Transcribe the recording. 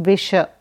Bishop